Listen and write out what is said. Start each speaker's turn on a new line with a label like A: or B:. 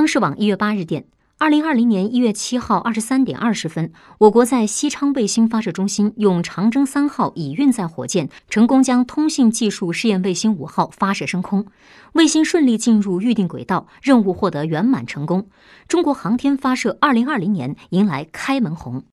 A: 央视网一月八日电。二零二零年一月七号二十三点二十分，我国在西昌卫星发射中心用长征三号乙运载火箭成功将通信技术试验卫星五号发射升空，卫星顺利进入预定轨道，任务获得圆满成功。中国航天发射二零二零年迎来开门红。